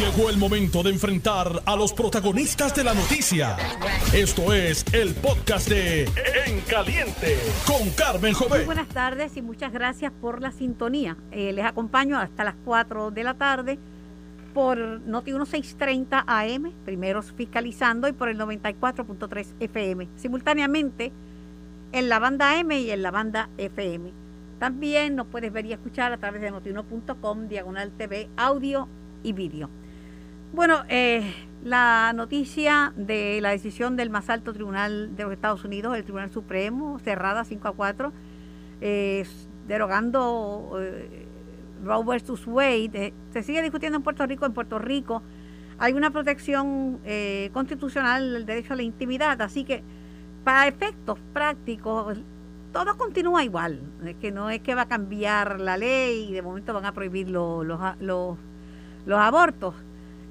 Llegó el momento de enfrentar a los protagonistas de la noticia. Esto es el podcast de En Caliente con Carmen Muy Jovet. buenas tardes y muchas gracias por la sintonía. Eh, les acompaño hasta las 4 de la tarde por Noti 1630 AM, primeros fiscalizando, y por el 94.3 FM, simultáneamente en la banda M y en la banda FM. También nos puedes ver y escuchar a través de notiuno.com, diagonal TV, audio y vídeo. Bueno, eh, la noticia de la decisión del más alto tribunal de los Estados Unidos, el Tribunal Supremo, cerrada 5 a 4, eh, derogando eh, Roe versus Wade, eh, se sigue discutiendo en Puerto Rico. En Puerto Rico hay una protección eh, constitucional del derecho a la intimidad, así que para efectos prácticos todo continúa igual. Es que no es que va a cambiar la ley y de momento van a prohibir los, los abortos.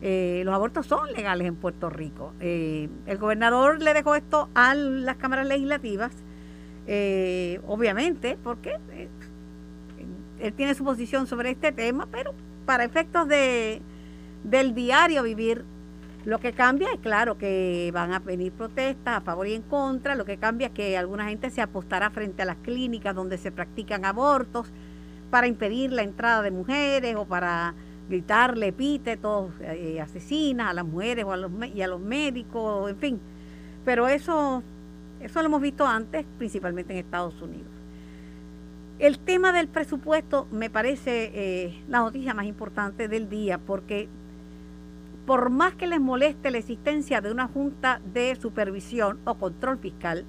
Eh, los abortos son legales en Puerto Rico. Eh, el gobernador le dejó esto a las cámaras legislativas, eh, obviamente, porque eh, él tiene su posición sobre este tema, pero para efectos de, del diario vivir, lo que cambia es claro que van a venir protestas a favor y en contra, lo que cambia es que alguna gente se apostará frente a las clínicas donde se practican abortos para impedir la entrada de mujeres o para gritarle epítetos eh, asesinas a las mujeres o a los, y a los médicos, en fin. Pero eso, eso lo hemos visto antes, principalmente en Estados Unidos. El tema del presupuesto me parece eh, la noticia más importante del día porque por más que les moleste la existencia de una junta de supervisión o control fiscal,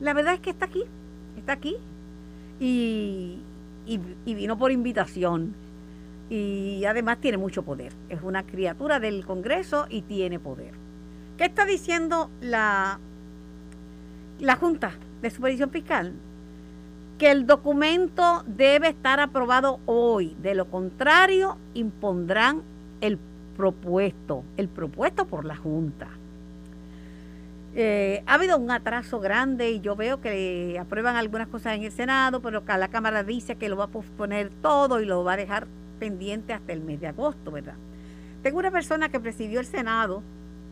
la verdad es que está aquí, está aquí y vino por invitación y además tiene mucho poder. Es una criatura del Congreso y tiene poder. ¿Qué está diciendo la, la Junta de Supervisión Fiscal? Que el documento debe estar aprobado hoy. De lo contrario, impondrán el propuesto, el propuesto por la Junta. Eh, ha habido un atraso grande y yo veo que aprueban algunas cosas en el Senado, pero la Cámara dice que lo va a posponer todo y lo va a dejar pendiente hasta el mes de agosto, ¿verdad? Tengo una persona que presidió el Senado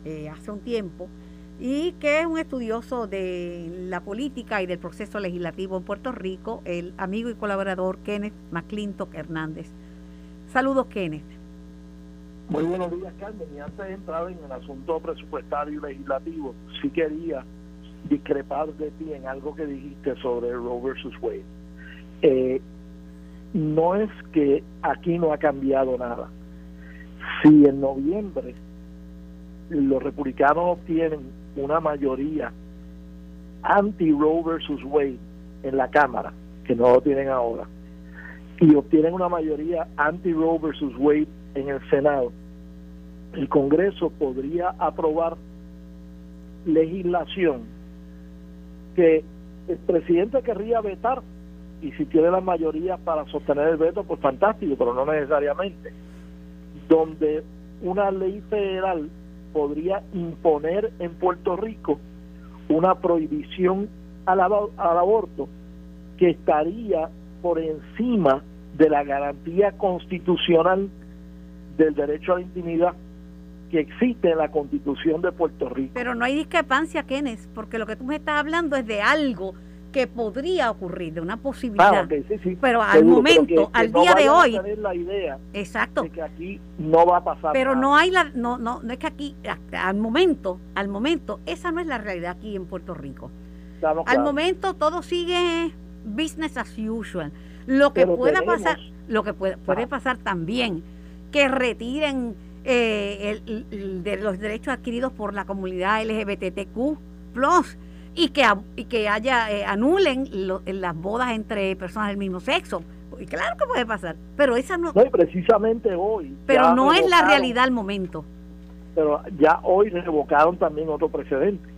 eh, hace un tiempo y que es un estudioso de la política y del proceso legislativo en Puerto Rico, el amigo y colaborador Kenneth McClintock Hernández. Saludos, Kenneth. Muy buenos días, Carmen. Y antes de entrar en el asunto presupuestario y legislativo, sí quería discrepar de ti en algo que dijiste sobre Roe versus Wade. Eh, no es que aquí no ha cambiado nada. Si en noviembre los republicanos obtienen una mayoría anti-Roe versus Wade en la Cámara, que no lo tienen ahora, y obtienen una mayoría anti-Roe versus Wade en el Senado, el Congreso podría aprobar legislación que el presidente querría vetar y si tiene la mayoría para sostener el veto, pues fantástico, pero no necesariamente. Donde una ley federal podría imponer en Puerto Rico una prohibición al, al aborto que estaría por encima de la garantía constitucional del derecho a la intimidad que existe en la constitución de Puerto Rico. Pero no hay discrepancia, Kenneth, porque lo que tú me estás hablando es de algo que podría ocurrir, de una posibilidad. Ah, ok, sí, sí, Pero al seguro, momento, que al día de a hoy, la idea exacto. de que aquí no va a pasar Pero nada. no hay la, no, no, no es que aquí, al momento, al momento, esa no es la realidad aquí en Puerto Rico. Estamos Al momento todo sigue business as usual. Lo que Pero pueda tenemos- pasar, lo que puede, puede Ajá. pasar también, que retiren eh, el- el- de los derechos adquiridos por la comunidad LGBTQ y que, y que haya eh, anulen lo- las bodas entre personas del mismo sexo. Y claro que puede pasar, pero esa no, No, y precisamente hoy. pero no es la realidad al momento. Pero ya hoy revocaron también otro precedente.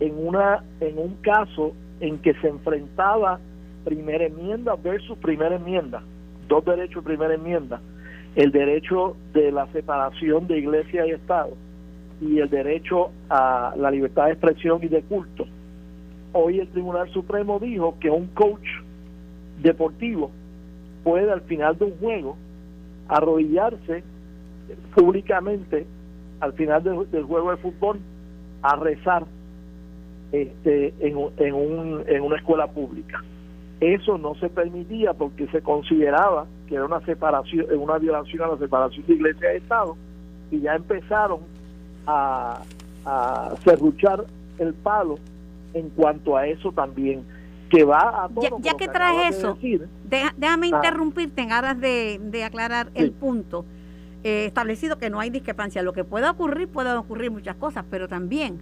En, una, en un caso en que se enfrentaba primera enmienda versus primera enmienda, dos derechos de primera enmienda, el derecho de la separación de iglesia y Estado y el derecho a la libertad de expresión y de culto. Hoy el Tribunal Supremo dijo que un coach deportivo puede al final de un juego arrodillarse públicamente al final del, juego de fútbol a rezar este, en, en, un, en una escuela pública. Eso no se permitía porque se consideraba que era una separación, una violación a la separación de iglesia y Estado, y ya empezaron a, a cerruchar el palo en cuanto a eso también que va a ya, que traes eso déjame ah. interrumpirte en aras de, aclarar el punto eh, establecido que no hay discrepancia lo que puede ocurrir pueden ocurrir muchas cosas pero también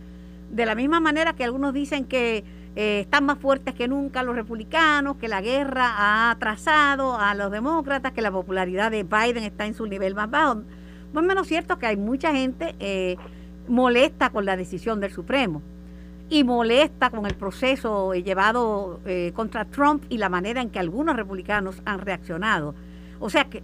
de la misma manera que algunos dicen que eh, están más fuertes que nunca los republicanos, que la guerra ha atrasado a los demócratas, que la popularidad de Biden está en su nivel más bajo. No es menos cierto que hay mucha gente eh, molesta con la decisión del Supremo y molesta con el proceso llevado eh, contra Trump y la manera en que algunos republicanos han reaccionado. O sea que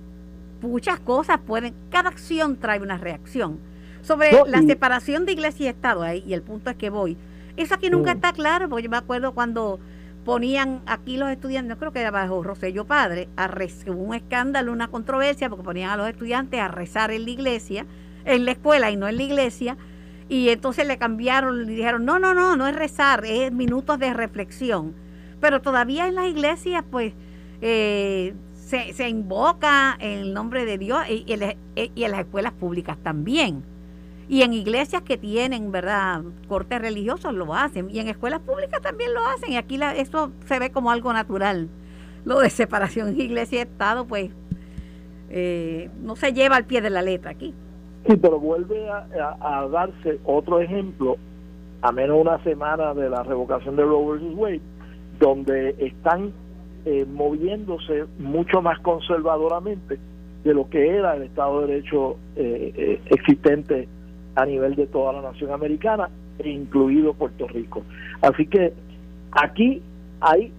muchas cosas pueden, cada acción trae una reacción. Sobre la separación de iglesia y Estado, ahí, y el punto es que voy, eso aquí nunca está claro, porque yo me acuerdo cuando ponían aquí los estudiantes, creo que era bajo Rosello Padre, a un escándalo, una controversia, porque ponían a los estudiantes a rezar en la iglesia, en la escuela y no en la iglesia, y entonces le cambiaron y dijeron, no, no, no, no es rezar, es minutos de reflexión. Pero todavía en las iglesias, pues, eh, se, se, invoca el nombre de Dios y, y en las escuelas públicas también. Y en iglesias que tienen, ¿verdad?, cortes religiosos lo hacen. Y en escuelas públicas también lo hacen. Y aquí la, eso se ve como algo natural. Lo de separación iglesia y Estado, pues, eh, no se lleva al pie de la letra aquí. Sí, pero vuelve a, darse otro ejemplo, a menos una semana de la revocación de Roe vs. Wade, donde están eh, moviéndose mucho más conservadoramente de lo que era el Estado de Derecho eh, existente a nivel de toda la nación americana, e incluido Puerto Rico. Así que aquí hay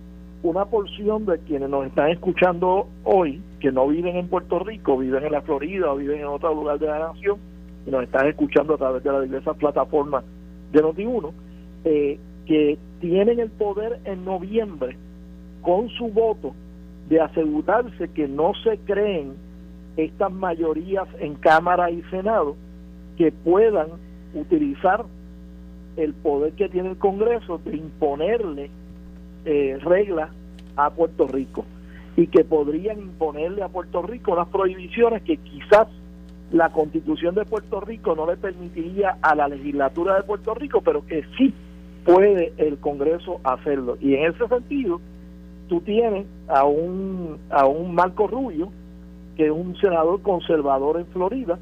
una porción de quienes nos están escuchando hoy, que no viven en Puerto Rico, viven en la Florida o viven en otro lugar de la nación, y nos están escuchando a través de la diversas plataformas de Noti1, eh, que tienen el poder en noviembre con su voto de asegurarse que no se creen estas mayorías en Cámara y Senado que puedan utilizar el poder que tiene el Congreso de imponerle eh, reglas a Puerto Rico y que podrían imponerle a Puerto Rico unas prohibiciones que quizás la constitución de Puerto Rico no le permitiría a la legislatura de Puerto Rico, pero que sí puede el Congreso hacerlo. Y en ese sentido, tú tienes a un, a un Marco Rubio, que es un senador conservador en Florida,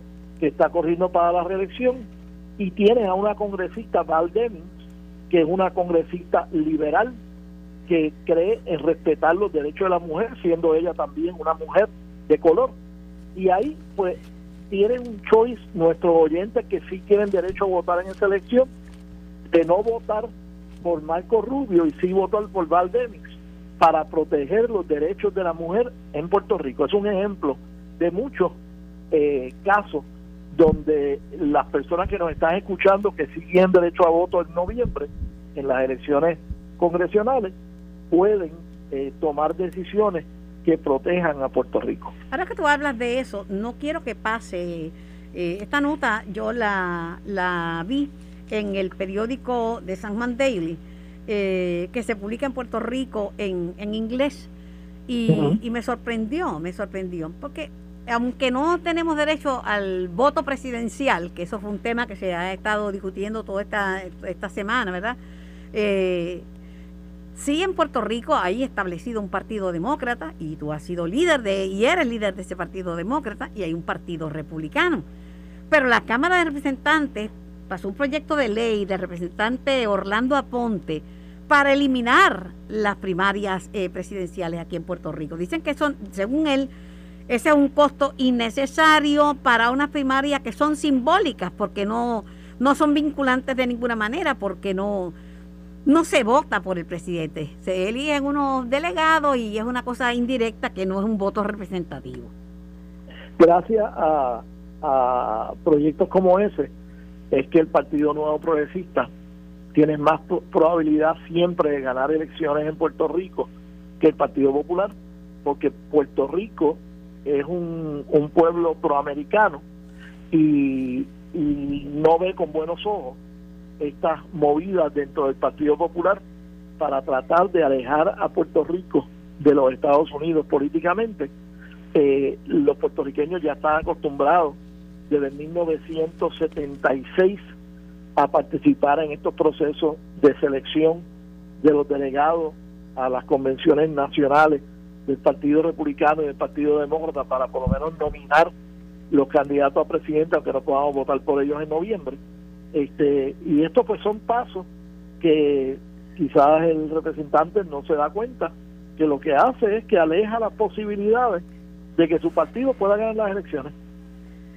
está corriendo para la reelección, y tienes a una congresista, Val Demings, que es una congresista liberal, que cree en respetar los derechos de la mujer, siendo ella también una mujer de color. Y ahí, pues, tienen un choice nuestros oyentes que sí tienen derecho a votar en esa elección, de no votar por Marco Rubio y sí votar por Val Demings para proteger los derechos de la mujer en Puerto Rico. Es un ejemplo de muchos eh, casos donde las personas que nos están escuchando que siguen derecho a voto en noviembre en las elecciones congresionales pueden eh, tomar decisiones que protejan a Puerto Rico. Ahora que tú hablas de eso, no quiero que pase. Eh, esta nota yo la, la vi en el periódico de San Juan Daily, eh, que se publica en Puerto Rico en, en inglés, y, y me sorprendió, me sorprendió, porque aunque no tenemos derecho al voto presidencial, que eso fue un tema que se ha estado discutiendo toda esta, esta semana, ¿verdad? Eh, sí en Puerto Rico hay establecido un partido demócrata y tú has sido líder de, y eres líder de ese partido demócrata y hay un partido republicano. Pero la Cámara de Representantes pasó un proyecto de ley del representante Orlando Aponte para eliminar las primarias eh, presidenciales aquí en Puerto Rico. Dicen que son, según él, ese es un costo innecesario para unas primarias que son simbólicas porque no, no son vinculantes de ninguna manera, porque no, no se vota por el presidente. Se eligen unos delegados y es una cosa indirecta que no es un voto representativo. Gracias a, a proyectos como ese, es que el Partido Nuevo Progresista tiene más probabilidad siempre de ganar elecciones en Puerto Rico que el Partido Popular, porque Puerto Rico es un, un pueblo proamericano y, y no ve con buenos ojos estas movidas dentro del Partido Popular para tratar de alejar a Puerto Rico de los Estados Unidos políticamente. Eh, los puertorriqueños ya están acostumbrados desde 1976 a participar en estos procesos de selección de los delegados a las convenciones nacionales del Partido Republicano y del Partido Demócrata para por lo menos nominar los candidatos a presidente, aunque no podamos votar por ellos en noviembre. Este, y estos pues son pasos que quizás el representante no se da cuenta que lo que hace es que aleja las posibilidades de que su partido pueda ganar las elecciones.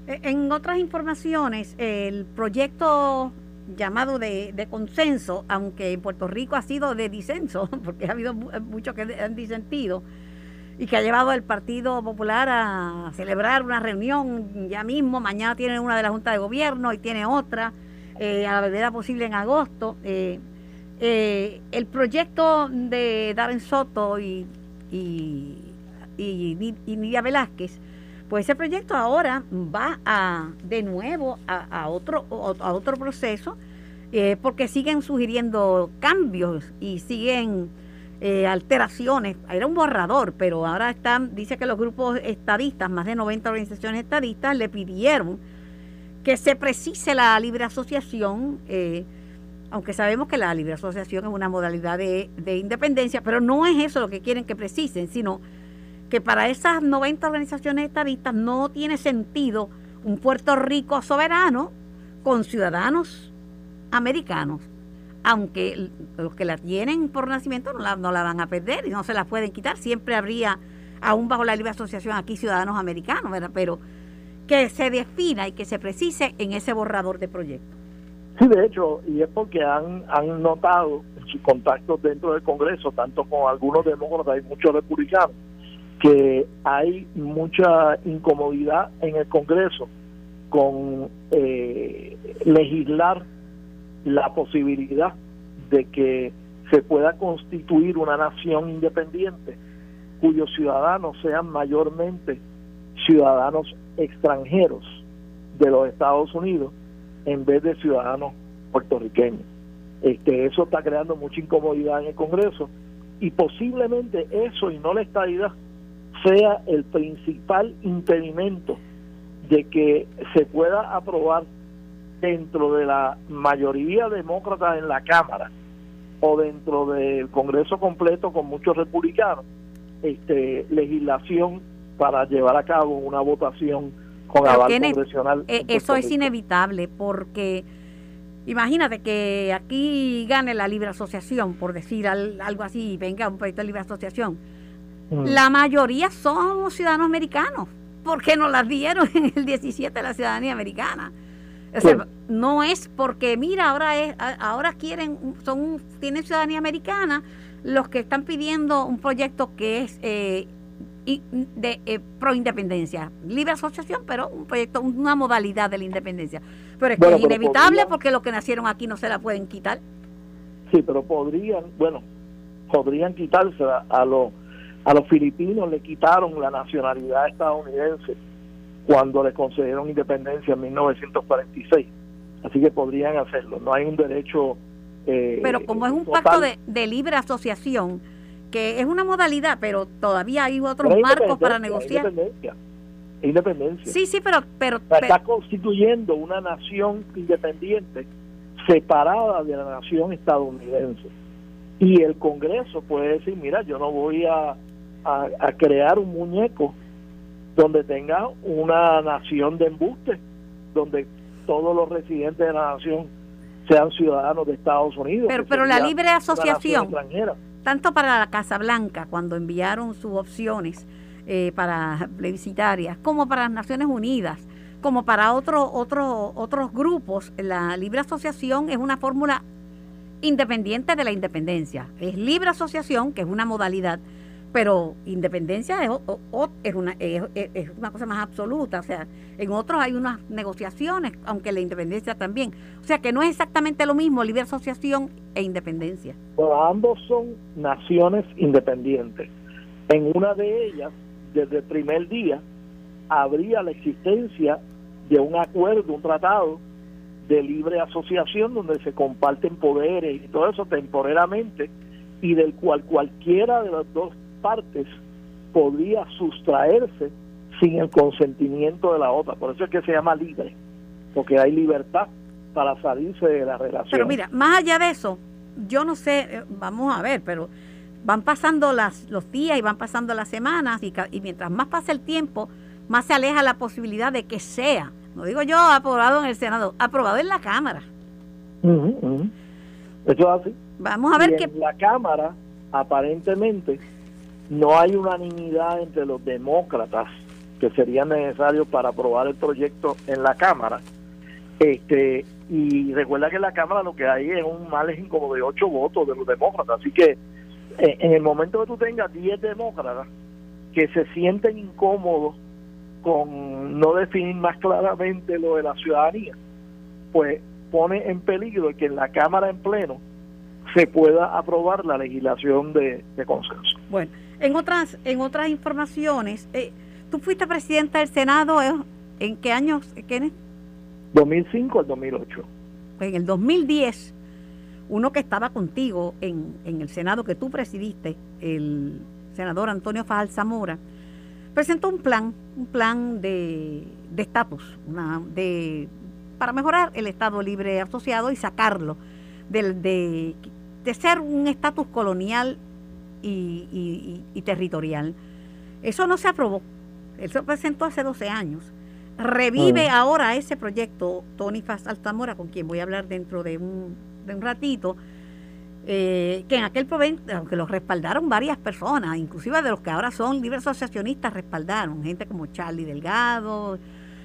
E, en otras informaciones, el proyecto llamado de, de, consenso, aunque en Puerto Rico ha sido de disenso, porque ha habido muchos que han disentido, y que ha llevado al Partido Popular a celebrar una reunión ya mismo, mañana tiene una de la Junta de Gobierno y tiene otra, eh, a la verdad posible en agosto. Eh, eh, el proyecto de Darren Soto y, y, y, Nidia Velázquez, pues ese proyecto ahora va a de nuevo a, otro a otro proceso porque siguen sugiriendo cambios y siguen eh, alteraciones. Era un borrador, pero ahora están, dice que los grupos estadistas, más de 90 organizaciones estadistas, le pidieron que se precise la libre asociación. Eh, aunque sabemos que la libre asociación es una modalidad de, independencia, pero no es eso lo que quieren que precisen, sino que para esas 90 organizaciones estadistas no tiene sentido un Puerto Rico soberano con ciudadanos americanos, aunque los que la tienen por nacimiento no la, no la van a perder y no se la pueden quitar, siempre habría, aún bajo la libre asociación aquí, ciudadanos americanos, pero que se defina y que se precise en ese borrador de proyecto. Sí, de hecho, y es porque han, han notado sus contactos dentro del Congreso, tanto con algunos demócratas y muchos republicanos, que hay mucha incomodidad en el Congreso con eh, legislar la posibilidad de que se pueda constituir una nación independiente cuyos ciudadanos sean mayormente ciudadanos extranjeros de los Estados Unidos en vez de ciudadanos puertorriqueños. Este, eso está creando mucha incomodidad en el Congreso y posiblemente eso y no la estadidad sea el principal impedimento de que se pueda aprobar dentro de la mayoría demócrata en la Cámara o dentro del Congreso completo con muchos republicanos este legislación para llevar a cabo una votación con aval congresional. Eh, eso es inevitable porque imagínate que aquí gane la libre asociación, por decir algo así, venga un proyecto de libre asociación. Mm. La mayoría somos ciudadanos americanos, porque nos las dieron en el 17 la ciudadanía americana. O sea, no es porque mira ahora es ahora quieren son tienen ciudadanía americana los que están pidiendo un proyecto que es eh, de eh, pro independencia, libre asociación, pero un proyecto, una modalidad de la independencia. Pero es que es inevitable porque los que nacieron aquí no se la pueden quitar. Sí, pero podrían, bueno, podrían quitarse a, los a los filipinos le quitaron la nacionalidad estadounidense cuando le concedieron independencia en 1946. Así que podrían hacerlo. No hay un derecho. Eh, pero como es un pacto de, de libre asociación, que es una modalidad, pero todavía hay otros marcos para negociar. Independencia. Independencia. Sí, sí, pero... pero, está constituyendo una nación independiente separada de la nación estadounidense. Y el Congreso puede decir, mira, yo no voy a, a, crear un muñeco donde tenga una nación de embuste, donde todos los residentes de la nación sean ciudadanos de Estados Unidos. Pero, pero la libre asociación, tanto para la Casa Blanca, cuando enviaron sus opciones eh, para plebiscitarias, como para las Naciones Unidas, como para otro, otro, otros grupos, la libre asociación es una fórmula independiente de la independencia. Es libre asociación, que es una modalidad, pero independencia es, una, es, una cosa más absoluta. O sea, en otros hay unas negociaciones, aunque la independencia también. O sea, que no es exactamente lo mismo libre asociación e independencia. Ambos son naciones independientes. En una de ellas, desde el primer día, habría la existencia de un acuerdo, un tratado de libre asociación donde se comparten poderes y todo eso temporalmente y del cual cualquiera de las dos partes podría sustraerse sin el consentimiento de la otra. Por eso es que se llama libre, porque hay libertad para salirse de la relación. Pero mira, más allá de eso, yo no sé, eh, vamos a ver, pero van pasando las, los días y van pasando las semanas y, y mientras más pasa el tiempo, más se aleja la posibilidad de que sea, no digo yo aprobado en el Senado, aprobado en la Cámara. Eso es así. Vamos a ver y qué... En la Cámara, aparentemente, no hay unanimidad entre los demócratas que serían necesarios para aprobar el proyecto en la Cámara. Este y recuerda que en la Cámara lo que hay es un margen como de ocho votos de los demócratas. Así que eh, en el momento que tú tengas 10 demócratas que se sienten incómodos con no definir más claramente lo de la ciudadanía, pues pone en peligro que en la Cámara en pleno se pueda aprobar la legislación de, consenso. Bueno, en otras en otras informaciones, eh, tú fuiste presidenta del Senado, ¿eh? ¿en qué años, Kenneth? 2005 al 2008. En el 2010, uno que estaba contigo en, en el Senado que tú presidiste, el senador Antonio Fajal Zamora, presentó un plan, un plan de estatus, de, para mejorar el Estado Libre Asociado y sacarlo de, de, ser un estatus colonial y, territorial. Eso no se aprobó, eso se presentó hace 12 años. Revive ahora ese proyecto Tony Faz Altamora, con quien voy a hablar dentro de un, de un ratito, eh, que en aquel momento, aunque los respaldaron varias personas, inclusive de los que ahora son libres asociacionistas, respaldaron gente como Charlie Delgado,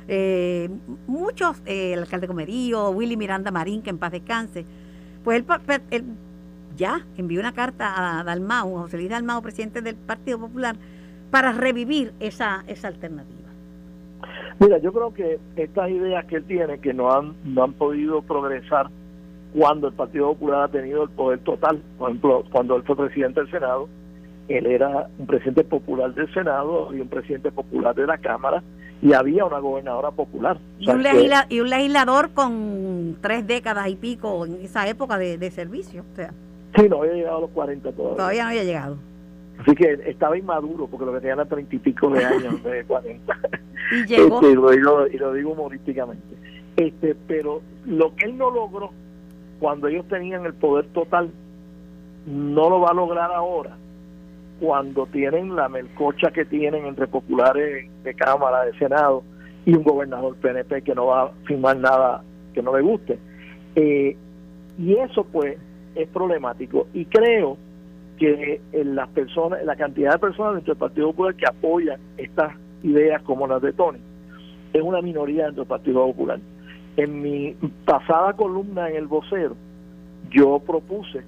eh, muchos, eh, el alcalde Comerío, Willy Miranda Marín, que en paz descanse, pues él, ya envió una carta a Dalmau, a José Luis Dalmau, presidente del Partido Popular, para revivir esa, esa alternativa. Mira, yo creo que estas ideas que él tiene, que no han, no han podido progresar cuando el Partido Popular ha tenido el poder total. Por ejemplo, cuando él fue presidente del Senado, él era un presidente popular del Senado y un presidente popular de la Cámara y había una gobernadora popular. Y, un, legislador con tres décadas y pico en esa época de, servicio. O sea. Sí, no había llegado a los 40 todavía. Todavía no había llegado. Así que estaba inmaduro porque lo que tenía era treinta y pico de años, de 40. y llegó. Este, y, lo digo, y lo digo humorísticamente. Este, pero lo que él no logró cuando ellos tenían el poder total, no lo va a lograr ahora, cuando tienen la melcocha que tienen entre populares de Cámara, de Senado y un gobernador PNP que no va a firmar nada que no le guste. Eh, y eso pues es problemático. Y creo que en las personas, la cantidad de personas dentro del Partido Popular que apoyan estas ideas como las de Tony, es una minoría dentro del Partido Popular en mi pasada columna en el vocero, yo propuse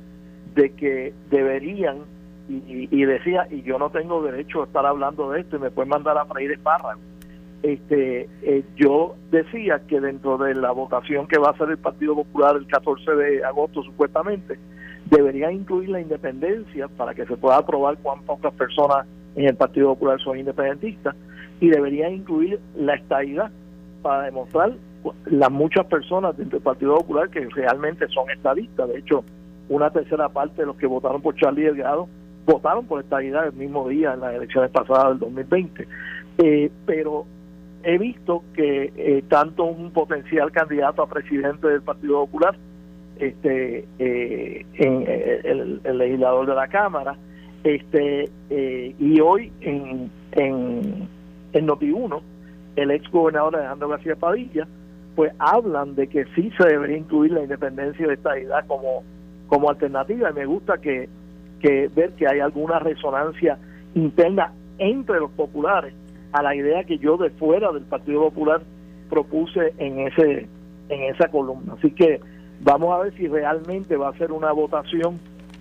de que deberían, y, decía, y yo no tengo derecho a estar hablando de esto y me pueden mandar a freír espárragos, este, eh, yo decía que dentro de la votación que va a hacer el Partido Popular el 14 de agosto supuestamente, deberían incluir la independencia para que se pueda aprobar cuán pocas personas en el Partido Popular son independentistas y deberían incluir la estadidad para demostrar las muchas personas dentro del Partido Popular que realmente son estadistas. De hecho, una tercera parte de los que votaron por Charlie Delgado votaron por estadidad el mismo día en las elecciones pasadas del 2020. Eh, pero he visto que eh, tanto un potencial candidato a presidente del Partido Popular, este, eh, en, el, el, legislador de la Cámara, este, y hoy en, en, en Noti1, el ex gobernador Alejandro García Padilla, pues hablan de que sí se debería incluir la independencia de esta idea como, como alternativa. Y me gusta que, que ver que hay alguna resonancia interna entre los populares a la idea que yo de fuera del Partido Popular propuse en ese en esa columna. Así que vamos a ver si realmente va a ser una votación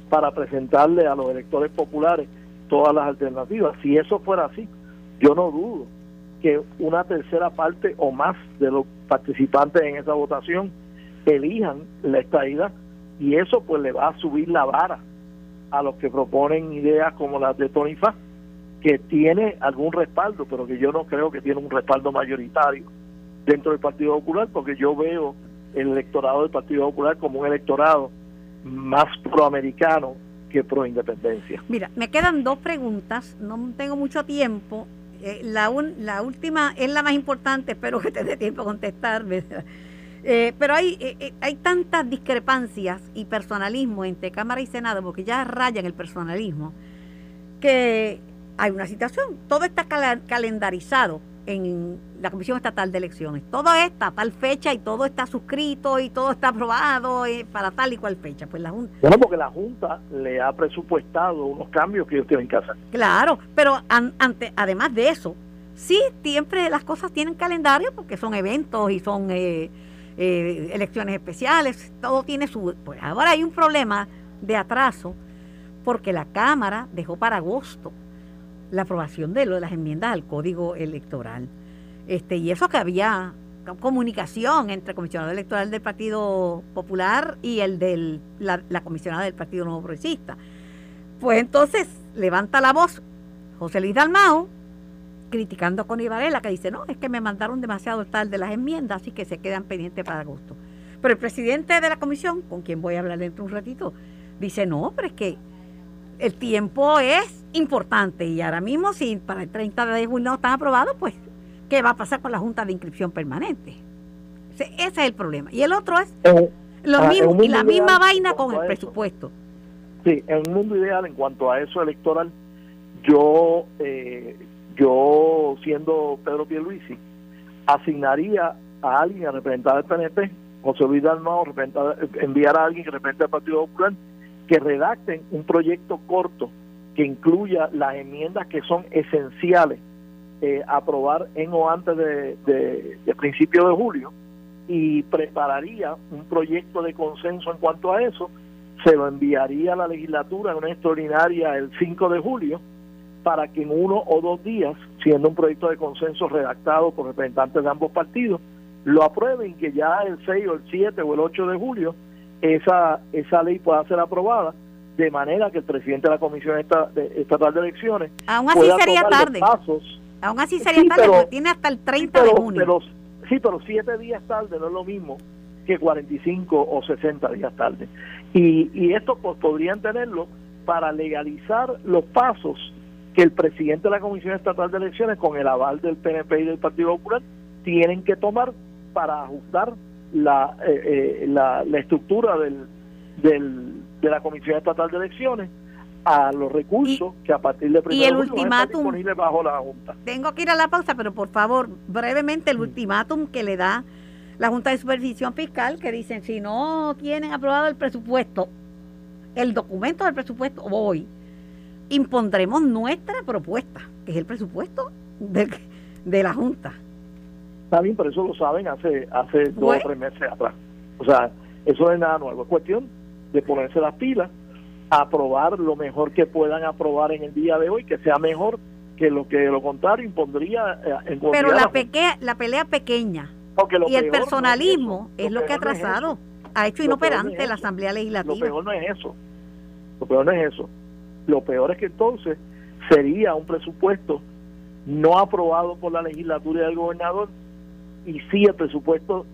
para presentarle a los electores populares todas las alternativas. Si eso fuera así, yo no dudo que una tercera parte o más de los participantes en esa votación elijan la estadidad y eso pues le va a subir la vara a los que proponen ideas como las de Tony Fa que tiene algún respaldo, pero que yo no creo que tiene un respaldo mayoritario dentro del Partido Popular, porque yo veo el electorado del Partido Popular como un electorado más proamericano que pro independencia. Mira, me quedan dos preguntas, no tengo mucho tiempo. Eh, la, última es la más importante, espero que te dé tiempo a contestar. Eh, pero hay, eh, hay tantas discrepancias y personalismo entre Cámara y Senado, porque ya rayan el personalismo, que hay una situación. Todo está calendarizado en la Comisión Estatal de Elecciones. Todo está a tal fecha y todo está suscrito y todo está aprobado eh, para tal y cual fecha. Pues la Junta. Bueno, porque la Junta le ha presupuestado unos cambios que ellos tienen que hacer. Claro, pero ante, además de eso, sí, siempre las cosas tienen calendario porque son eventos y son eh, eh, elecciones especiales. Todo tiene su. Pues ahora hay un problema de atraso porque la Cámara dejó para agosto la aprobación de, lo de las enmiendas al código electoral. Este, y eso que había comunicación entre el comisionado electoral del Partido Popular y el de la, comisionada del Partido Nuevo Progresista. Pues entonces levanta la voz José Luis Dalmao, criticando a Connie que dice, no, es que me mandaron demasiado tarde las enmiendas, así que se quedan pendientes para agosto. Pero el presidente de la comisión, con quien voy a hablar dentro de un ratito, dice, no, pero es que el tiempo es importante y ahora mismo si para el 30 de junio no están aprobados, pues ¿qué va a pasar con la Junta de Inscripción Permanente? Ese, es el problema. Y el otro es lo ah, mismo, y la misma vaina con el presupuesto. Sí, en un mundo ideal en cuanto a eso electoral, yo, eh, yo siendo Pedro Pierluisi, asignaría a alguien a representar al PNP, José Luis Dalmao, enviar a alguien que represente al Partido Popular que redacten un proyecto corto que incluya las enmiendas que son esenciales eh, aprobar en o antes de, de, principio de julio y prepararía un proyecto de consenso en cuanto a eso, se lo enviaría a la legislatura en una extraordinaria el 5 de julio para que en uno o dos días, siendo un proyecto de consenso redactado por representantes de ambos partidos, lo aprueben que ya el 6 o el 7 o el 8 de julio esa, esa ley pueda ser aprobada de manera que el presidente de la Comisión Estatal de Elecciones aún así sería tarde. pasos. aún así sería tarde porque tiene hasta el 30 de junio. sí pero siete días tarde no es lo mismo que 45 o 60 días tarde. Y, y esto pues podrían tenerlo para legalizar los pasos que el presidente de la Comisión Estatal de Elecciones con el aval del PNP y del Partido Popular tienen que tomar para ajustar la, eh, eh, la, la, estructura del, del, de la Comisión Estatal de Elecciones a los recursos que a partir de y el ultimátum bajo la Junta. Tengo que ir a la pausa, pero por favor, brevemente el ultimátum que le da la Junta de Supervisión Fiscal, que dicen, si no tienen aprobado el presupuesto, el documento del presupuesto hoy, impondremos nuestra propuesta, que es el presupuesto de, de la Junta. Está bien, pero eso lo saben hace hace dos o tres meses atrás. O sea, eso no es nada nuevo. Es cuestión de ponerse las pilas, aprobar lo mejor que puedan aprobar en el día de hoy, que sea mejor que lo que lo contrario impondría eh, Pero la, la pelea pequeña y el personalismo es, lo que ha trazado, ha hecho inoperante la Asamblea Legislativa. Lo peor no es eso. Lo peor no es eso. Lo peor es que entonces sería un presupuesto no aprobado por la legislatura y el gobernador y sí el presupuesto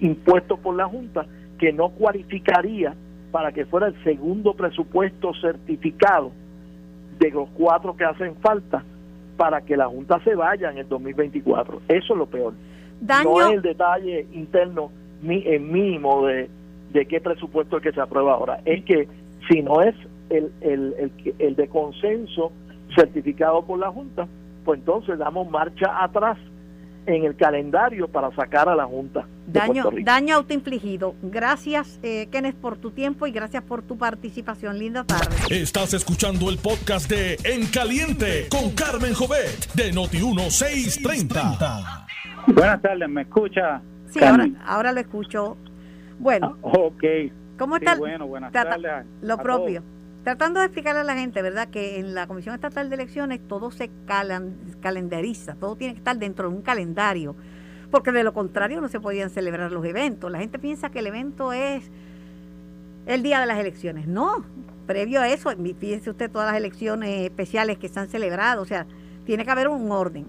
impuesto por la Junta, que no cualificaría para que fuera el segundo presupuesto certificado de los cuatro que hacen falta para que la Junta se vaya en el 2024. Eso es lo peor. No es el detalle interno ni el mínimo de, de qué presupuesto es que se aprueba ahora. Es que si no es el, el, el, el de consenso certificado por la Junta, pues entonces damos marcha atrás en el calendario para sacar a la Junta. daño, daño autoinfligido. Gracias, eh, Kenneth, por tu tiempo y gracias por tu participación. Linda tarde. Estás escuchando el podcast de En Caliente con Carmen Jovet de Noti1630. Buenas tardes, ¿me escucha? Sí, ahora, ahora, lo escucho. Bueno. Ah, ok. ¿Cómo está? bueno, buenas tardes. Lo propio tratando de explicarle a la gente, ¿verdad? Que en la Comisión Estatal de Elecciones todo se calendariza, todo tiene que estar dentro de un calendario, porque de lo contrario no se podían celebrar los eventos. La gente piensa que el evento es el día de las elecciones. No, previo a eso, fíjense usted todas las elecciones especiales que se han celebrado, o sea, tiene que haber un orden.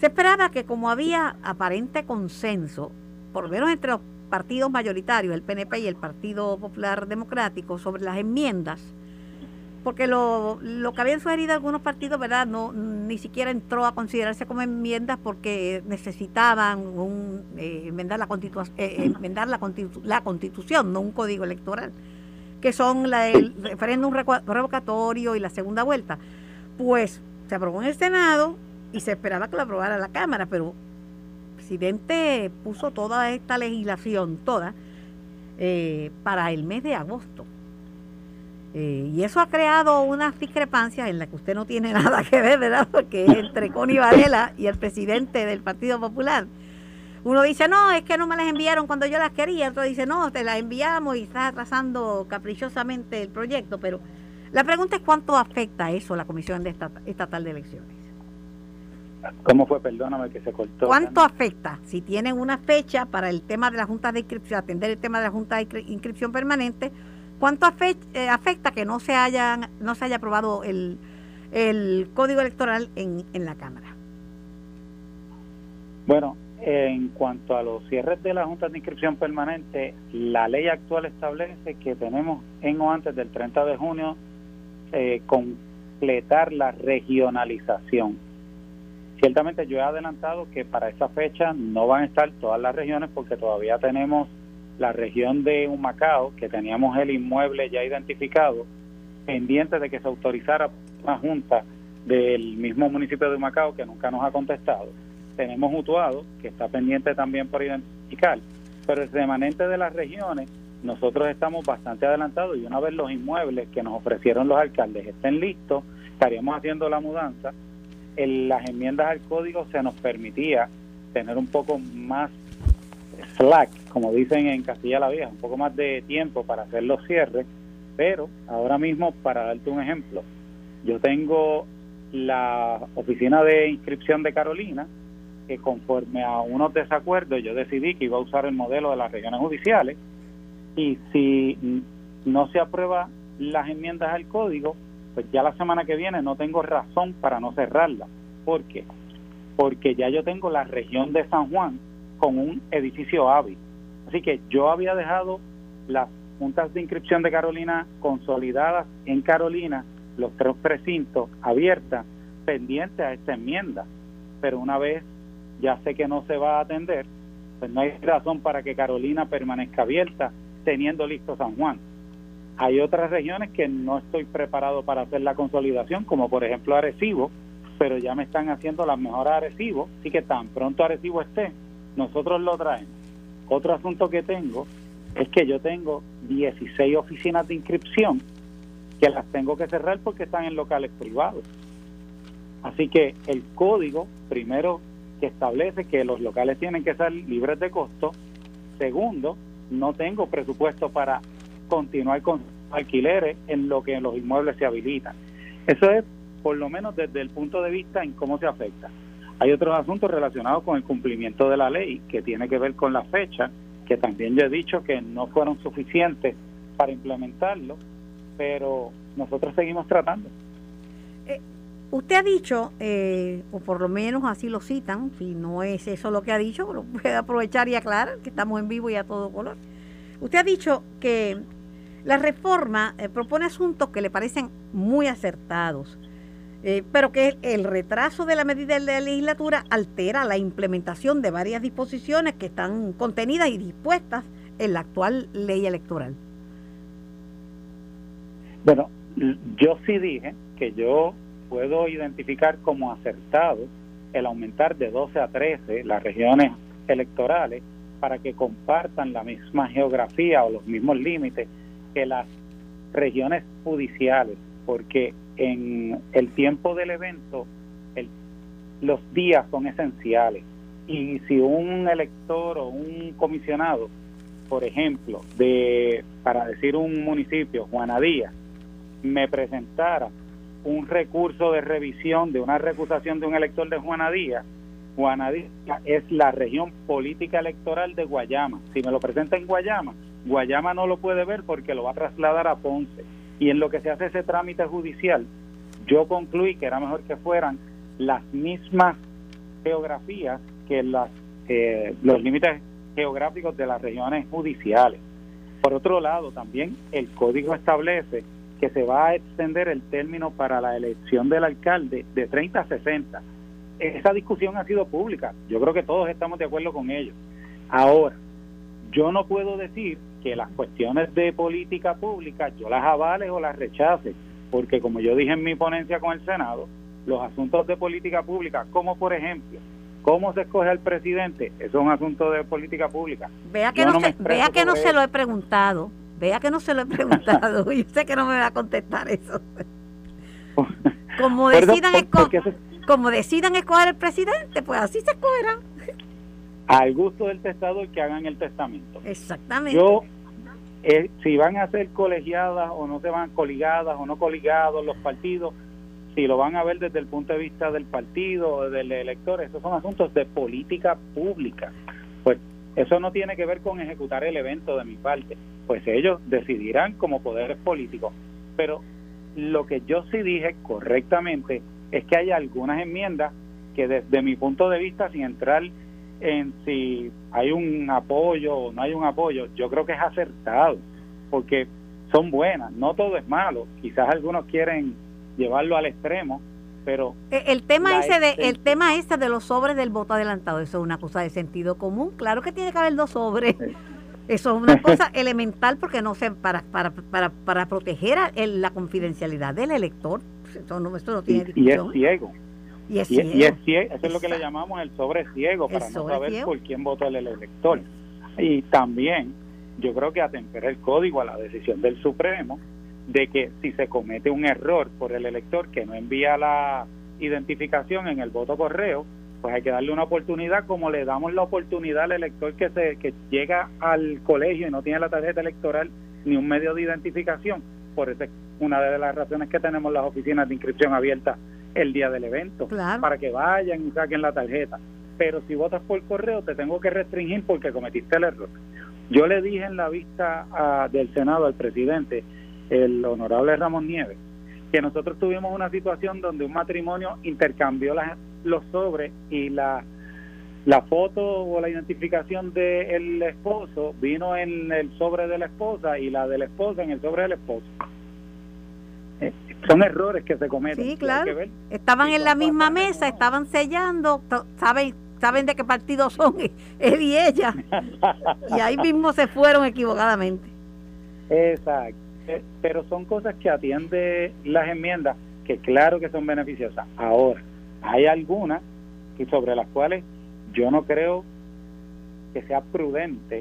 Se esperaba que como había aparente consenso, por lo menos entre los partidos mayoritarios, el PNP y el Partido Popular Democrático, sobre las enmiendas, porque lo, lo que habían sugerido algunos partidos, ¿verdad? No, ni siquiera entró a considerarse como enmiendas porque necesitaban un, eh, enmendar, la, constitu eh, constitu la constitución, no un código electoral, que son la, el referéndum revocatorio y la segunda vuelta. Pues se aprobó en el Senado y se esperaba que lo aprobara la Cámara, pero el presidente puso toda esta legislación, toda, eh, para el mes de agosto. Eh, y eso ha creado unas discrepancias en las que usted no tiene nada que ver, ¿verdad? Porque es entre Connie Varela y el presidente del Partido Popular. Uno dice, no, es que no me las enviaron cuando yo las quería. Otro dice, no, te las enviamos y estás atrasando caprichosamente el proyecto. Pero la pregunta es cuánto afecta eso la Comisión de Estatal de Elecciones. ¿Cómo fue? Perdóname que se cortó. ¿Cuánto afecta si tienen una fecha para el tema de la Junta de Inscripción, atender el tema de la Junta de Inscripción Permanente? ¿Cuánto eh, afecta, que no se, hayan, no se haya aprobado el, el código electoral en, en la Cámara? Bueno, en cuanto a los cierres de la Junta de Inscripción Permanente, la ley actual establece que tenemos en o antes del 30 de junio eh, completar la regionalización. Ciertamente yo he adelantado que para esa fecha no van a estar todas las regiones porque todavía tenemos la región de Humacao, que teníamos el inmueble ya identificado, pendiente de que se autorizara una junta del mismo municipio de Humacao, que nunca nos ha contestado. Tenemos Utuado, que está pendiente también por identificar. Pero el remanente de las regiones, nosotros estamos bastante adelantados y una vez los inmuebles que nos ofrecieron los alcaldes estén listos, estaríamos haciendo la mudanza. En las enmiendas al código se nos permitía tener un poco más slack, como dicen en Castilla la Vieja, un poco más de tiempo para hacer los cierres, pero ahora mismo, para darte un ejemplo, yo tengo la oficina de inscripción de Carolina, que conforme a unos desacuerdos yo decidí que iba a usar el modelo de las regiones judiciales, y si no se aprueba las enmiendas al código, pues ya la semana que viene no tengo razón para no cerrarla. ¿Por qué? Porque ya yo tengo la región de San Juan con un edificio hábil. Así que yo había dejado las juntas de inscripción de Carolina consolidadas en Carolina, los tres precintos abiertas, pendientes a esta enmienda. Pero una vez ya sé que no se va a atender, pues no hay razón para que Carolina permanezca abierta teniendo listo San Juan. Hay otras regiones que no estoy preparado para hacer la consolidación, como por ejemplo Arecibo, pero ya me están haciendo las mejoras Arecibo, así que tan pronto Arecibo esté, nosotros lo traemos. Otro asunto que tengo es que yo tengo 16 oficinas de inscripción que las tengo que cerrar porque están en locales privados. Así que el código, primero, que establece que los locales tienen que ser libres de costo. Segundo, no tengo presupuesto para continuar con alquileres en lo que los inmuebles se habilitan. Eso es por lo menos desde el punto de vista en cómo se afecta. Hay otros asuntos relacionados con el cumplimiento de la ley, que tiene que ver con la fecha, que también yo he dicho que no fueron suficientes para implementarlo, pero nosotros seguimos tratando. Eh, usted ha dicho, eh, o por lo menos así lo citan, si no es eso lo que ha dicho, lo puede aprovechar y aclarar, que estamos en vivo y a todo color. Usted ha dicho que la reforma eh, propone asuntos que le parecen muy acertados, eh, pero que el retraso de la medida de la legislatura altera la implementación de varias disposiciones que están contenidas y dispuestas en la actual ley electoral. Bueno, yo sí dije que yo puedo identificar como acertado el aumentar de 12 a 13 las regiones electorales para que compartan la misma geografía o los mismos límites que las regiones judiciales, porque en el tiempo del evento los días son esenciales y si un elector o un comisionado, por ejemplo, de para decir un municipio, Juana Díaz, me presentara un recurso de revisión de una recusación de un elector de Juana Díaz, Juana Díaz es la región política electoral de Guayama. Si me lo presenta en Guayama, Guayama no lo puede ver porque lo va a trasladar a Ponce y en lo que se hace ese trámite judicial, yo concluí que era mejor que fueran las mismas geografías que las, eh, los límites geográficos de las regiones judiciales. Por otro lado, también el código establece que se va a extender el término para la elección del alcalde de 30 a 60. Esa discusión ha sido pública. Yo creo que todos estamos de acuerdo con ello. Ahora, yo no puedo decir que las cuestiones de política pública yo las avale o las rechace, porque como yo dije en mi ponencia con el Senado, los asuntos de política pública, como por ejemplo, cómo se escoge al presidente, eso es un asunto de política pública. Vea que no, se, vea que no se lo he preguntado, vea que no se lo he preguntado, yo sé que no me va a contestar eso. Como decidan, como decidan escoger el presidente, pues así se escogerá al gusto del testador que hagan el testamento. Exactamente. Yo, eh, si van a ser colegiadas o no se van coligadas o no coligados los partidos, si lo van a ver desde el punto de vista del partido o del elector, esos son asuntos de política pública. Pues eso no tiene que ver con ejecutar el evento de mi parte, pues ellos decidirán como poderes políticos. Pero lo que yo sí dije correctamente es que hay algunas enmiendas que desde mi punto de vista, sin entrar en si hay un apoyo o no hay un apoyo, yo creo que es acertado, porque son buenas, no todo es malo, quizás algunos quieren llevarlo al extremo, pero eh, el tema ese de el tema ese de los sobres del voto adelantado, eso es una cosa de sentido común, claro que tiene que haber dos sobres. Eso es una cosa elemental porque no sé para para para, para proteger la confidencialidad del elector, eso no, eso no tiene discusión. Y es ciego. Y es, ciego. Eso es lo que le llamamos el sobre ciego, para no saber por quién votó el elector. Y también yo creo que atemperar el código a la decisión del Supremo de que si se comete un error por el elector que no envía la identificación en el voto correo, pues hay que darle una oportunidad como le damos la oportunidad al elector que se que llega al colegio y no tiene la tarjeta electoral ni un medio de identificación. Por eso es una de las razones que tenemos las oficinas de inscripción abiertas el día del evento, para que vayan y saquen la tarjeta. Pero si votas por correo, te tengo que restringir porque cometiste el error. Yo le dije en la vista del Senado al presidente, el honorable Ramón Nieves, que nosotros tuvimos una situación donde un matrimonio intercambió los sobres y la, la foto o la identificación del esposo vino en el sobre de la esposa y la de la esposa en el sobre del esposo son errores que se cometen. Sí, claro. Estaban en la misma mesa, estaban sellando, saben saben de qué partido son él y ella. y ahí mismo se fueron equivocadamente. Exacto. Eh, pero son cosas que atiende las enmiendas que claro que son beneficiosas. Ahora, hay algunas y sobre las cuales yo no creo que sea prudente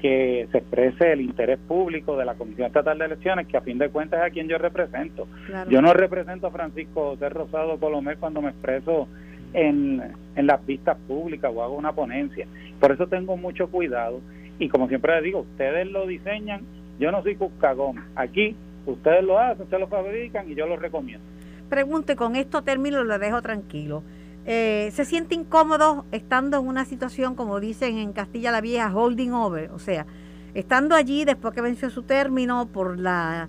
que se exprese el interés público de la Comisión Estatal de Elecciones, que a fin de cuentas es a quien yo represento. Yo no represento a Francisco José Rosado Colomé cuando me expreso en, en las vistas públicas o hago una ponencia. Por eso tengo mucho cuidado y como siempre les digo, ustedes lo diseñan, yo no soy Cuscagón. Aquí ustedes lo hacen, ustedes lo fabrican y yo lo recomiendo. Pregunte, con esto término lo dejo tranquilo. Eh, se siente incómodo estando en una situación, como dicen en Castilla la Vieja, holding over, o sea, estando allí después que venció su término por la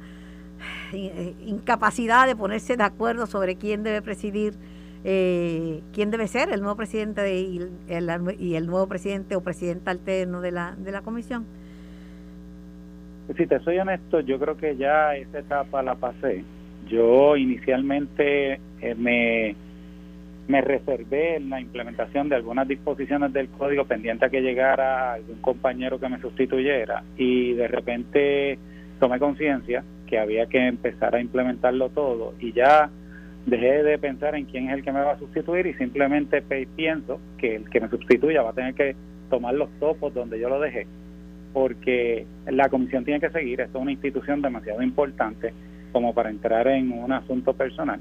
eh, incapacidad de ponerse de acuerdo sobre quién debe presidir, eh, quién debe ser el nuevo presidente y, el, y el nuevo presidente o presidenta alterno de la, de la comisión. Si te soy honesto, yo creo que ya esa etapa la pasé. Yo inicialmente me me reservé en la implementación de algunas disposiciones del código pendiente a que llegara algún compañero que me sustituyera y de repente tomé conciencia que había que empezar a implementarlo todo y ya dejé de pensar en quién es el que me va a sustituir y simplemente pienso que el que me sustituya va a tener que tomar los topos donde yo lo dejé porque la comisión tiene que seguir, esto es una institución demasiado importante como para entrar en un asunto personal.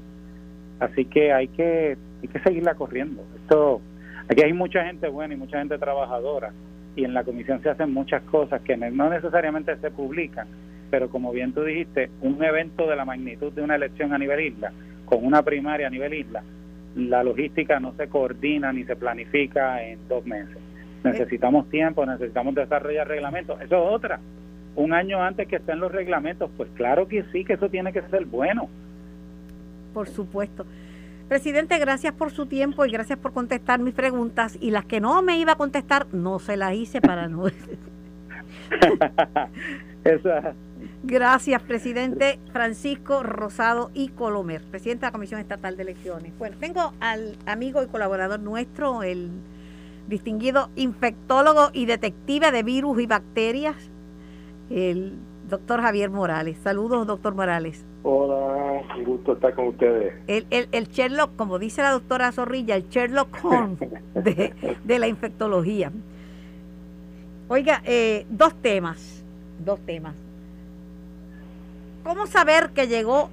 Así que hay que hay que seguirla corriendo. Esto aquí hay mucha gente buena y mucha gente trabajadora y en la comisión se hacen muchas cosas que no necesariamente se publican, pero como bien tú dijiste, un evento de la magnitud de una elección a nivel isla, con una primaria a nivel isla, la logística no se coordina ni se planifica en dos meses. Necesitamos tiempo, necesitamos desarrollar reglamentos. Eso es otra. Un año antes que estén los reglamentos, pues claro que sí, que eso tiene que ser bueno por supuesto. Presidente, gracias por su tiempo y gracias por contestar mis preguntas. Y las que no me iba a contestar, no se las hice para no. Gracias, presidente Francisco Rosado y Colomer, presidente de la Comisión Estatal de Elecciones. Bueno, tengo al amigo y colaborador nuestro, el distinguido infectólogo y detective de virus y bacterias, el doctor Javier Morales. Saludos, doctor Morales. Hola, un gusto estar con ustedes. El, el, Sherlock, como dice la doctora Zorrilla, el Sherlock Holmes de, la infectología. Oiga, eh, dos temas, dos temas. ¿Cómo saber que llegó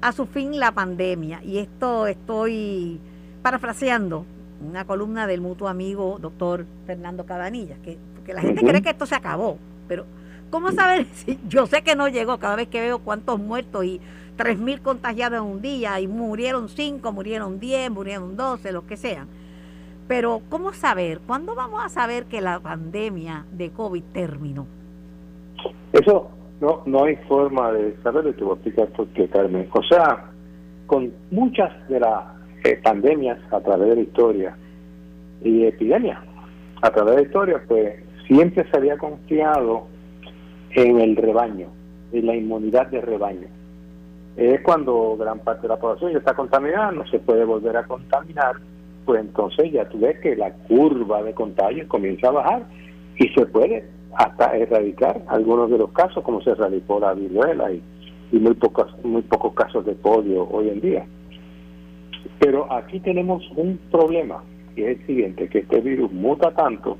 a su fin la pandemia? Y esto estoy parafraseando una columna del mutuo amigo doctor Fernando Cabanillas, que porque la gente cree que esto se acabó, pero ¿Cómo saber si yo sé que no llegó cada vez que veo cuántos muertos y 3.000 contagiados en un día y murieron 5, murieron 10, murieron 12, lo que sean? Pero ¿cómo saber? ¿Cuándo vamos a saber que la pandemia de COVID terminó? Eso no, no hay forma de saberlo te voy a explicar por qué, Carmen. O sea, con muchas de las eh, pandemias a través de la historia y epidemias a través de la historia, pues siempre se había confiado en el rebaño, en la inmunidad de rebaño. Es cuando gran parte de la población ya está contaminada, no se puede volver a contaminar, pues entonces ya tú ves que la curva de contagio comienza a bajar y se puede hasta erradicar algunos de los casos, como se erradicó la viruela y, muy, pocos, muy pocos casos de polio hoy en día. Pero aquí tenemos un problema, y es el siguiente, que este virus muta tanto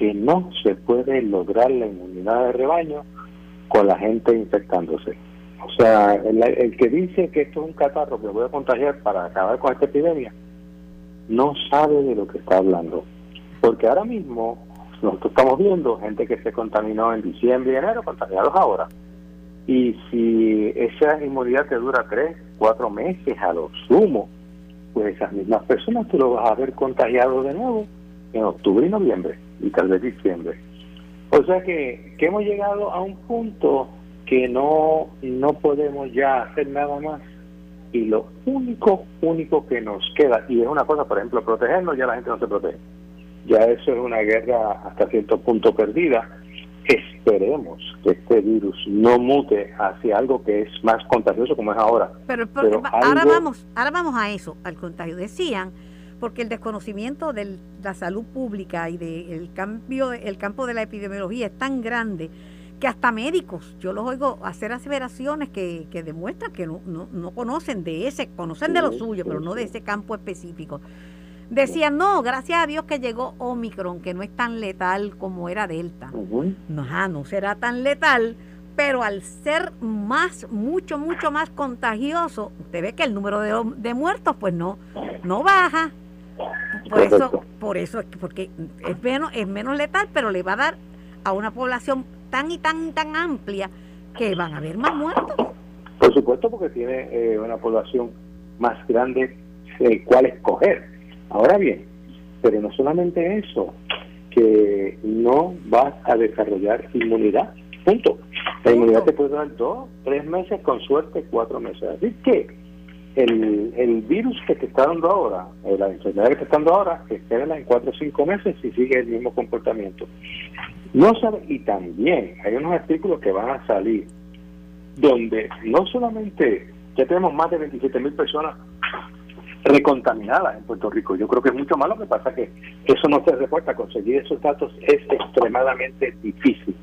que no se puede lograr la inmunidad de rebaño con la gente infectándose. O sea, el, que dice que esto es un catarro que voy a contagiar para acabar con esta epidemia, no sabe de lo que está hablando. Porque ahora mismo nosotros estamos viendo gente que se contaminó en diciembre y enero, contaminados ahora. Y si esa inmunidad te dura tres, cuatro meses a lo sumo, pues esas mismas personas tú lo vas a ver contagiado de nuevo en octubre y noviembre y tal vez diciembre. O sea que, que hemos llegado a un punto que no, no podemos ya hacer nada más y lo único, único que nos queda, y es una cosa, por ejemplo, protegernos, ya la gente no se protege. Ya eso es una guerra hasta cierto punto perdida. Esperemos que este virus no mute hacia algo que es más contagioso como es ahora. Pero, ahora vamos, ahora vamos a eso, al contagio. Decían porque el desconocimiento de la salud pública y del cambio, el campo de la epidemiología es tan grande que hasta médicos, yo los oigo hacer aseveraciones que, que demuestran que no, no, conocen de ese, conocen de lo suyo, pero no de ese campo específico. Decían, no, gracias a Dios que llegó Omicron, que no es tan letal como era Delta. No, no será tan letal, pero al ser más, mucho, mucho más contagioso, usted ve que el número de, de muertos pues no, no baja. Por eso, por eso, porque es menos, es menos letal, pero le va a dar a una población tan y tan tan amplia que van a haber más muertos. Por supuesto, porque tiene eh, una población más grande el cual escoger. Ahora bien, pero no solamente eso, que no vas a desarrollar inmunidad. Punto. La inmunidad te puede dar dos, tres meses, con suerte cuatro meses. Así que el, el virus que te está dando ahora, eh, la enfermedad que te está dando ahora, espérala en cuatro o cinco meses y sigue el mismo comportamiento. No sabe, y también hay unos artículos que van a salir donde no solamente ya tenemos más de 27 mil personas recontaminadas en Puerto Rico. Yo creo que es mucho más lo que pasa que eso no se reporta. Conseguir esos datos es extremadamente difícil.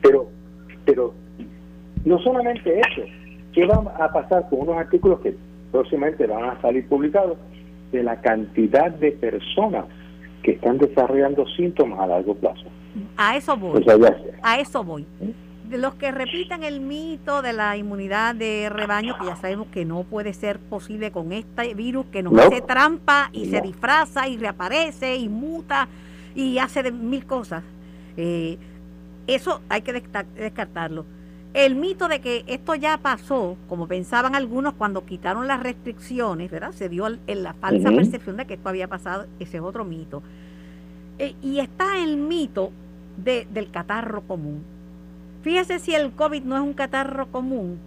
Pero, pero no solamente eso, ¿Qué va a pasar con unos artículos que próximamente van a salir publicados de la cantidad de personas que están desarrollando síntomas a largo plazo? A eso voy. a eso voy. De los que repitan el mito de la inmunidad de rebaño, que ya sabemos que no puede ser posible con este virus que nos hace trampa y se disfraza y reaparece y muta y hace de mil cosas. Eh, eso hay que descartarlo el mito de que esto ya pasó, como pensaban algunos cuando quitaron las restricciones, ¿verdad? Se dio en la falsa percepción de que esto había pasado, ese es otro mito. Eh, y está el mito de, del catarro común. Fíjese si el COVID no es un catarro común,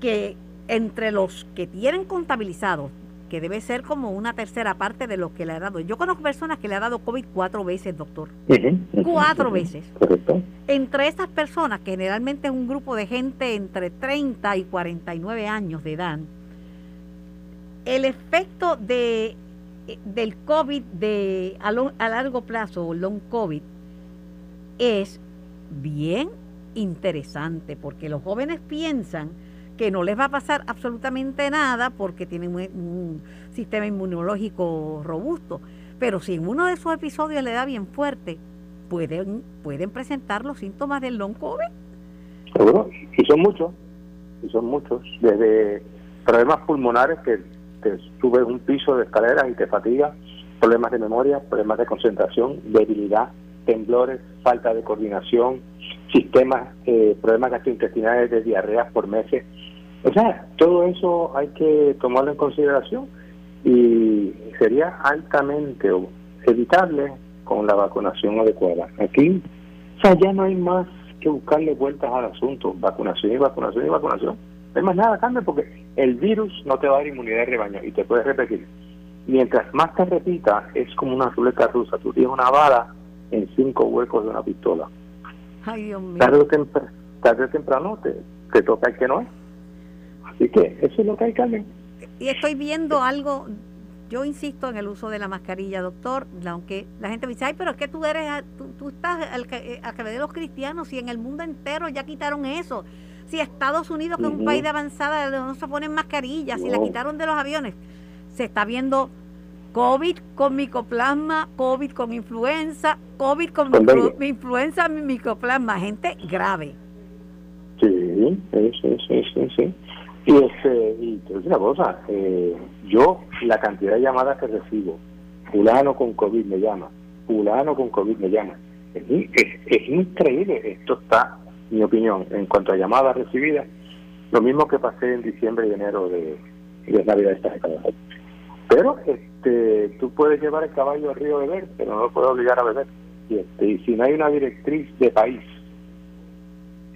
que entre los que tienen contabilizados, que debe ser como una tercera parte de lo que le ha dado. Yo conozco personas que le ha dado COVID cuatro veces, doctor. cuatro veces. Correcto. Entre esas personas, que generalmente es un grupo de gente entre 30 y 49 años de edad, el efecto de, del COVID de, a, a largo plazo, long COVID, es bien interesante, porque los jóvenes piensan que no les va a pasar absolutamente nada porque tienen un, sistema inmunológico robusto. Pero si en uno de esos episodios le da bien fuerte, pueden, pueden presentar los síntomas del long COVID. Seguro, y son muchos, y son muchos, desde problemas pulmonares que te subes un piso de escaleras y te fatiga, problemas de memoria, problemas de concentración, debilidad, temblores, falta de coordinación, sistemas, eh, problemas gastrointestinales de diarrea por meses. O sea, todo eso hay que tomarlo en consideración y sería altamente evitable con la vacunación adecuada. Aquí, o sea, ya no hay más que buscarle vueltas al asunto, vacunación y vacunación y vacunación. No hay más nada, Carmen, porque el virus no te va a dar inmunidad de rebaño y te puedes repetir. Mientras más te repita, es como una ruleta rusa. Tú tienes una bala en cinco huecos de una pistola. Ay, Dios mío. Tarde o, temprano te, te toca el que no es. Así que eso es lo que hay, Carmen. Y estoy viendo algo, yo insisto en el uso de la mascarilla, doctor, aunque la gente me dice, ay, pero es que tú eres, tú, estás al, eh, al que de los cristianos y en el mundo entero ya quitaron eso. Si Estados Unidos, que es un país de avanzada, no se ponen mascarillas, si la quitaron de los aviones, se está viendo COVID con micoplasma, COVID con influenza, COVID con influenza, micoplasma, gente grave. Sí, sí, sí, sí, sí. Y, este, y te una cosa, eh, yo la cantidad de llamadas que recibo, fulano con COVID me llama, fulano con COVID me llama, es, es, increíble, esto está, mi opinión, en cuanto a llamadas recibidas, lo mismo que pasé en diciembre y enero de, de Navidad esta década. Pero este, tú puedes llevar el caballo al río a beber, pero no lo puedes obligar a beber. Y, este, y si no hay una directriz de país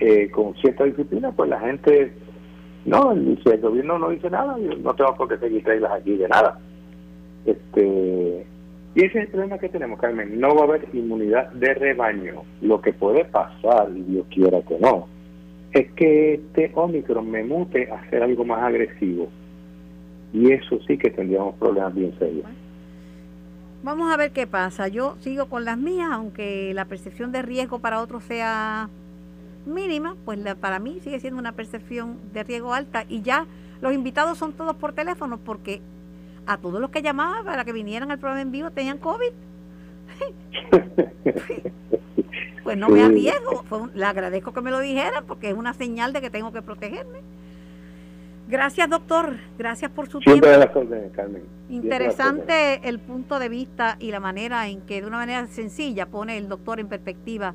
eh, con cierta disciplina, pues la gente no, si el gobierno no dice nada, yo no tengo por qué seguir reglas aquí de nada. Este, y ese es el problema que tenemos, Carmen. No va a haber inmunidad de rebaño. Lo que puede pasar, y Dios quiera que no, es que este Omicron me mute a ser algo más agresivo. Y eso sí que tendríamos problemas bien serios. Vamos a ver qué pasa. Yo sigo con las mías, aunque la percepción de riesgo para otros sea mínima, pues para mí sigue siendo una percepción de riesgo alta y ya los invitados son todos por teléfono porque a todos los que llamaban para que vinieran al programa en vivo tenían COVID. pues no me arriesgo, le agradezco que me lo dijeran porque es una señal de que tengo que protegerme. Gracias, doctor. Gracias por su tiempo. Carmen. Interesante el punto de vista y la manera en que de una manera sencilla pone el doctor en perspectiva